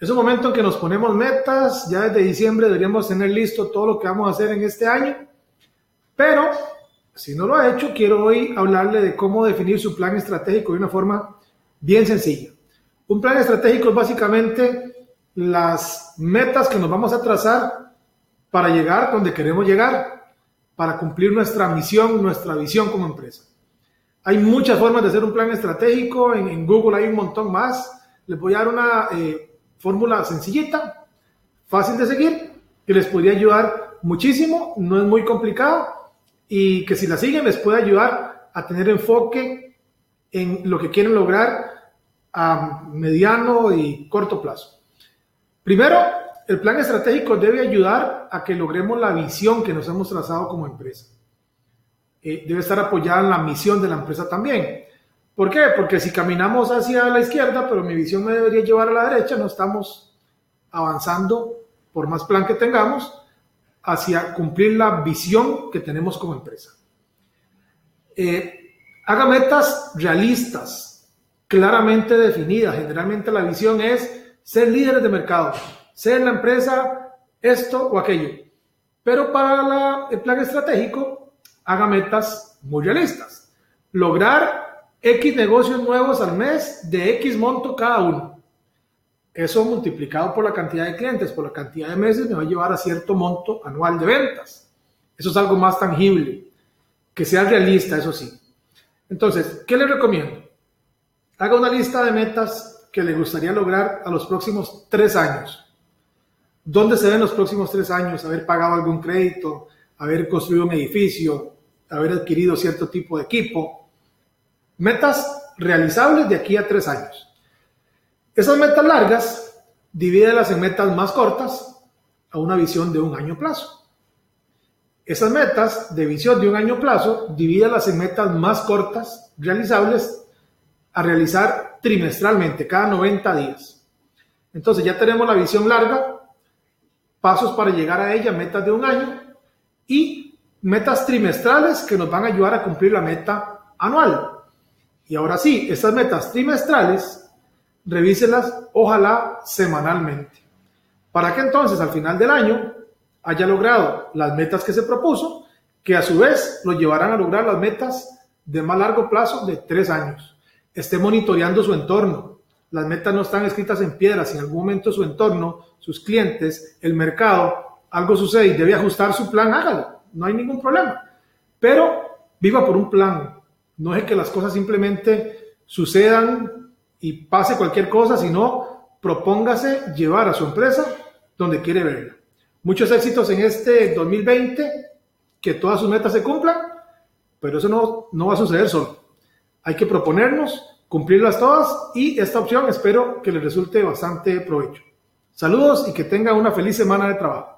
Es un momento en que nos ponemos metas, ya desde diciembre deberíamos tener listo todo lo que vamos a hacer en este año, pero si no lo ha hecho, quiero hoy hablarle de cómo definir su plan estratégico de una forma bien sencilla. Un plan estratégico es básicamente las metas que nos vamos a trazar para llegar donde queremos llegar, para cumplir nuestra misión, nuestra visión como empresa. Hay muchas formas de hacer un plan estratégico, en, Google hay un montón más. Les voy a dar una eh, fórmula sencillita, fácil de seguir, que les podría ayudar muchísimo, no es muy complicado y que si la siguen les puede ayudar a tener enfoque en lo que quieren lograr a mediano y corto plazo. Primero, el plan estratégico debe ayudar a que logremos la visión que nos hemos trazado como empresa. Eh, debe estar apoyada en la misión de la empresa también. ¿Por qué? Porque si caminamos hacia la izquierda, pero mi visión me debería llevar a la derecha, no estamos avanzando, por más plan que tengamos, hacia cumplir la visión que tenemos como empresa. Eh, haga metas realistas, claramente definidas. Generalmente la visión es ser líderes de mercado, ser la empresa esto o aquello. Pero para el plan estratégico, haga metas muy realistas. Lograr X negocios nuevos al mes de X monto cada uno. Eso multiplicado por la cantidad de clientes, por la cantidad de meses, me va a llevar a cierto monto anual de ventas. Eso es algo más tangible, que sea realista, eso sí. Entonces, ¿qué le recomiendo? Haga una lista de metas que le gustaría lograr a los próximos tres años. ¿Dónde se ven los próximos tres años? Haber pagado algún crédito, haber construido un edificio, haber adquirido cierto tipo de equipo, Metas realizables de aquí a tres años. Esas metas largas, divídelas en metas más cortas a una visión de un año plazo. Esas metas de visión de un año plazo, divídelas en metas más cortas, realizables, a realizar trimestralmente, cada 90 días. Entonces ya tenemos la visión larga, pasos para llegar a ella, metas de un año y metas trimestrales que nos van a ayudar a cumplir la meta anual. Y ahora sí, estas metas trimestrales, revíselas ojalá semanalmente. Para que entonces al final del año haya logrado las metas que se propuso, que a su vez lo llevarán a lograr las metas de más largo plazo de tres años. Esté monitoreando su entorno. Las metas no están escritas en piedra. Si en algún momento su entorno, sus clientes, el mercado, algo sucede y debe ajustar su plan, hágalo. No hay ningún problema. Pero viva por un plan, no es que las cosas simplemente sucedan y pase cualquier cosa, sino propóngase llevar a su empresa donde quiere verla. Muchos éxitos en este 2020, que todas sus metas se cumplan, pero eso no, no va a suceder solo. Hay que proponernos, cumplirlas todas y esta opción espero que les resulte bastante provecho. Saludos y que tengan una feliz semana de trabajo.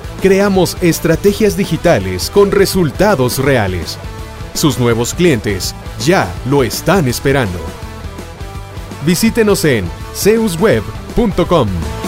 creamos estrategias digitales con resultados reales. Sus nuevos clientes ya lo están esperando. Visítenos en zeusweb.com.